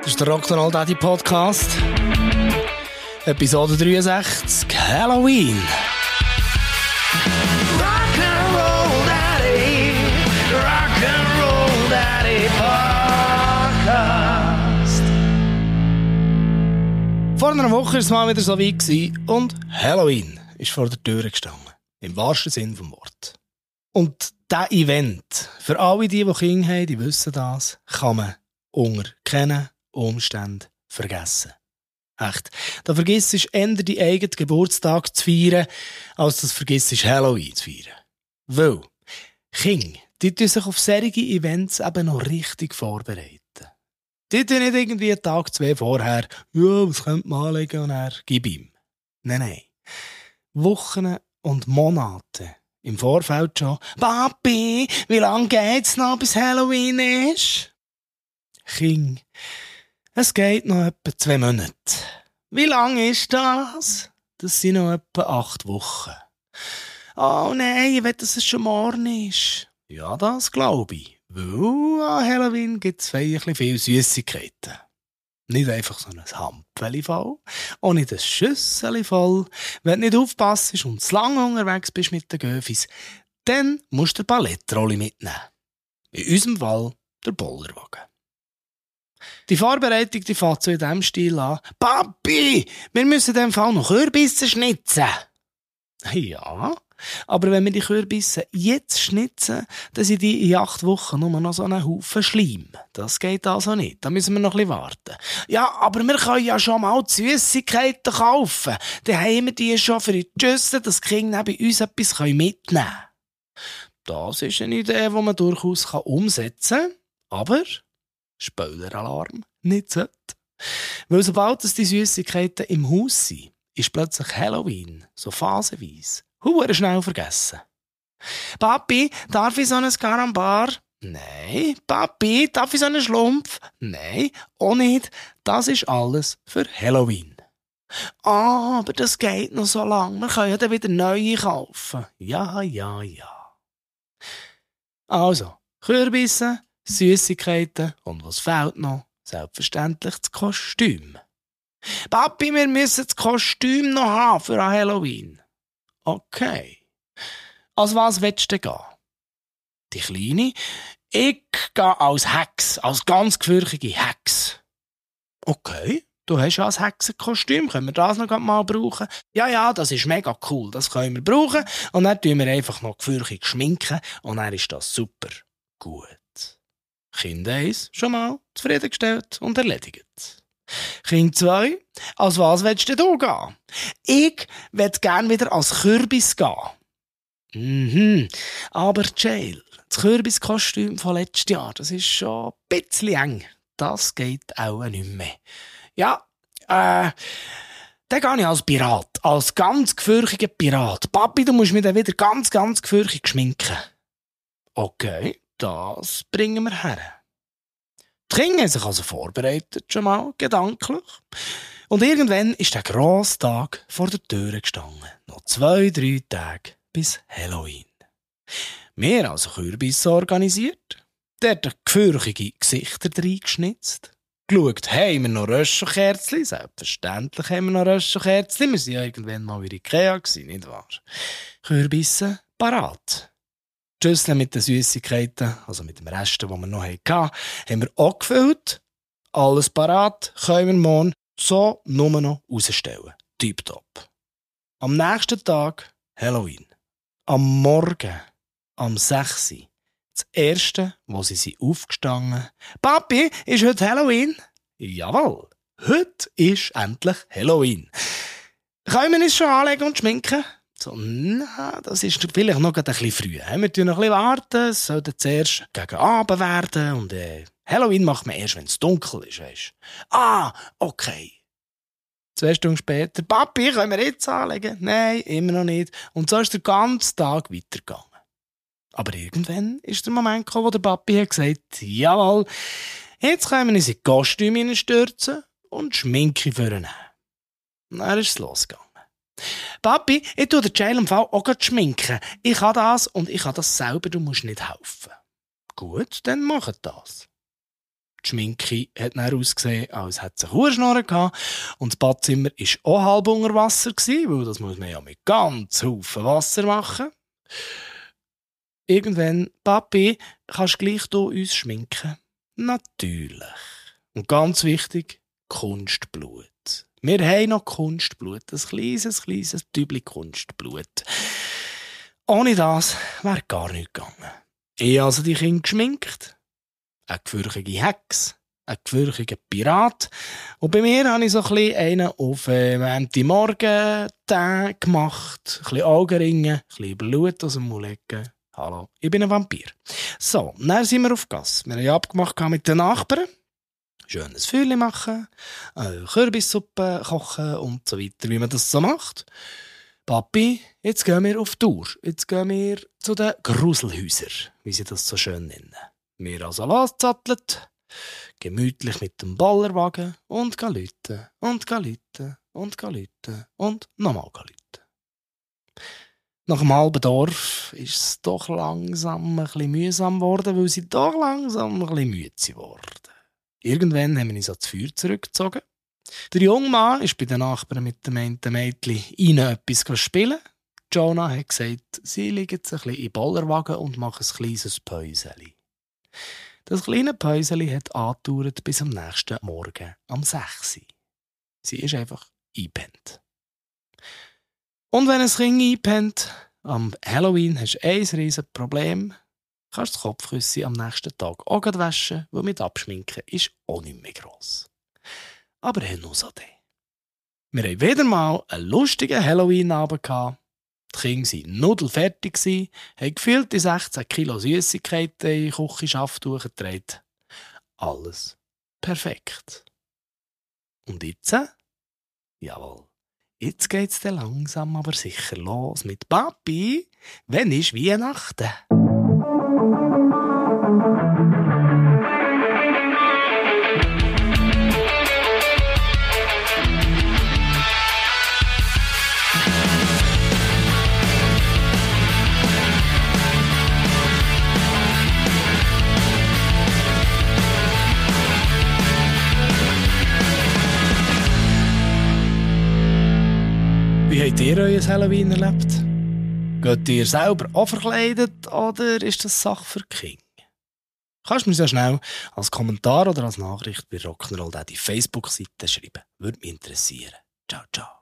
Das ist der Rock'n'Roll Daddy Podcast. Episode 63, Halloween. Rock'n'Roll Daddy, Rock'n'Roll Daddy Podcast. Vor einer Woche war es mal wieder so weit und Halloween ist vor der Tür gestanden. Im wahrsten Sinn vom Wort. Und dieser Event, für alle die, die Kinder haben, die wissen das, kann man unter keinen Umständen vergessen. Echt. Da vergisst du eher die eigenen Geburtstag zu feiern, als das vergisst Halloween zu feiern. Weil Kinder, die tun sich auf solche Events eben noch richtig vorbereiten. Die tun nicht irgendwie einen Tag, zwei vorher, ja, was könnte man anlegen und er gib ihm. Nein, nein. Wochen und Monate im Vorfeld schon, Papi, wie lange geht's noch, bis Halloween ist? King, es geht noch etwa zwei Monate. Wie lange ist das? Das sind noch etwa acht Wochen. Oh nein, ich will, dass es schon morgen ist. Ja, das glaube ich. Weil an Halloween gibt es viele Süßigkeiten. Nicht einfach so ein Hampfeli voll, auch nicht ein Schüsseli voll. Wenn du nicht aufpasst und zu lange unterwegs bist mit den Göfis, dann musst du den Palettrolli mitnehmen. In unserem Fall der Bollerwagen. Die Vorbereitung die fängt so in diesem Stil an. Papi, wir müssen in dem Fall noch Kürbisse schnitzen. Ja, aber wenn wir die Kürbisse jetzt schnitzen, dann sind die in acht Wochen nur noch so einen Haufen Schleim. Das geht also nicht. Da müssen wir noch ein bisschen warten. Ja, aber wir können ja schon mal die Süßigkeiten kaufen. Dann haben wir die schon für die Schüsse, dass die Kinder bei uns etwas mitnehmen können. Das ist eine Idee, die man durchaus umsetzen kann. Aber, Spoiler-Alarm, nicht sollte. Weil sobald die Süßigkeiten im Haus sind, ist plötzlich Halloween, so phasenweise. Hure schnell vergessen. Papi, darf ich so ein Carambar? Nein. Papi, darf ich so einen Schlumpf? Nein, auch nicht. Das ist alles für Halloween. Ah, aber das geht noch so lang. Wir können ja dann wieder neue kaufen. Ja, ja, ja. Also, Kürbisse, Süßigkeiten und was fehlt noch? Selbstverständlich das Kostüm. Papi, wir müssen das Kostüm noch haben für Halloween. Okay. Als was willst du gehen? Die Kleine? Ich gehe als Hex, als ganz gefürchtige Hex. Okay, du hast ja ein Hexenkostüm, können wir das noch mal brauchen? Ja, ja, das ist mega cool, das können wir brauchen. Und dann tun wir einfach noch gefürchig schminken und dann ist das super. Gut. Kind 1 schon mal zufriedengestellt und erledigt. Kind 2, als was willst du gehen? Ich will gern wieder als Kürbis gehen. Mhm, aber Jail, das Kürbiskostüm von letztes Jahr, das ist schon ein bisschen eng. Das geht auch nicht mehr. Ja, äh, dann gehe ich als Pirat, als ganz gefürchiger Pirat. Papi, du musst mich dann wieder ganz, ganz gefürchig schminken. Okay, das bringen wir her. Kinder haben sich also vorbereitet, schon mal, gedanklich. Und irgendwann ist der grosse Tag vor der Tür gestanden. Noch zwei, drei Tage bis Halloween. Wir also Kürbisse organisiert, dort gefürchige Gesichter reingeschnitzt, geschaut, haben wir noch Röschenkerzchen? Selbstverständlich haben wir noch Röschenkerzchen. Wir waren ja irgendwann mal in Ikea, nicht wahr? Kürbisse parat. Schüssel mit den Süßigkeiten, also mit dem Rest, den wir noch hatten, haben wir auch gefüllt. Alles parat, können wir morgen so nur noch rausstellen. Tipptopp. Am nächsten Tag Halloween. Am Morgen, am 6. Uhr. Das erste, wo sie sind aufgestanden. Papi, ist heute Halloween? Jawohl, heute ist endlich Halloween. Können wir uns schon anlegen und schminken? So, na, das ist vielleicht noch ein bisschen früh. Wir müssen noch ein bisschen warten. Es soll zuerst gegen Abend werden. Und äh, Halloween macht man erst, wenn es dunkel ist. Weißt. Ah, okay. Zwei Stunden später, Papi, können wir jetzt anlegen? Nein, immer noch nicht. Und so ist der ganze Tag weitergegangen. Aber irgendwann ist der Moment gekommen, wo der Papi hat gesagt jawohl, jetzt können wir uns in die Kostüme stürzen und Schminke vornehmen. Und dann ist es losgegangen. Papi, ich tue den Jail im auch schminken. Ich kann das und ich kann das selber, du musst nicht helfen. Gut, dann mach das. Die Schminke hat dann ausgesehen, als hätte sie Kuhschnorren gehabt. Und das Badzimmer war auch halb unter Wasser, weil das muss man ja mit ganz Haufen Wasser machen. Irgendwann, Papi, kannst du gleich du uns schminken? Natürlich. Und ganz wichtig, Kunstblut. Wir haben noch Kunstblut. Ein kleines, kleines Tübli Kunstblut. Ohne das wäre gar nichts gegangen. Ich also die Kinder geschminkt. Eine gefürchige Hex. Ein gefürchiger Pirat. Und bei mir habe ich so ein einen auf äh, Morgen gemacht. Ein bisschen Augenringe, ein bisschen Blut aus dem Mund Hallo, ich bin ein Vampir. So, dann sind wir auf Gas. Wir haben abgemacht mit den Nachbarn. Schönes Feuerchen machen, äh, Kürbissuppe kochen und so weiter, wie man das so macht. Papi, jetzt gehen wir auf Tour. Jetzt gehen wir zu den Gruselhäusern, wie sie das so schön nennen. Wir also losgezattelt, gemütlich mit dem Ballerwagen und gehen lüten und gehen lüten und gehen lüten und nochmal lüten. Nach dem halben Dorf ist es doch langsam ein bisschen mühsam geworden, weil sie doch langsam ein bisschen müde geworden. Irgendwann haben wir uns ans Feuer zurückgezogen. Der junge Mann ist bei den Nachbarn mit dem einen Mädchen etwas spielen. Jonah hat gesagt, sie liegen jetzt ein bisschen im Bollerwagen und machen ein kleines Päuseli. Das kleine Päuseli hat angedauert bis am nächsten Morgen, am 6. Sie ist einfach eingepennt. Und wenn ein Kind einpennt, am Halloween hast du ein riesiges Problem. Du kannst das Kopfküsse am nächsten Tag auch waschen, weil mit Abschminken ist auch nicht mehr gross. Aber nur so Wir hatten wieder mal einen lustigen Halloween-Abend. Die Kinder waren nudelfertig, haben gefühlte 16 Kilo Süßigkeiten in die Küchenschaft durchgetragen. Alles perfekt. Und jetzt? Jawohl. Jetzt geht's dann langsam aber sicher los mit Papi. Wenn ist Weihnachten? Habt ihr euer Halloween erlebt? Geht ihr selber auch verkleidet oder ist das Sache für King? Kannst du mir sehr schnell als Kommentar oder als Nachricht bei Rock'n'Roll die Facebook-Seite schreiben. Würde mich interessieren. Ciao, ciao.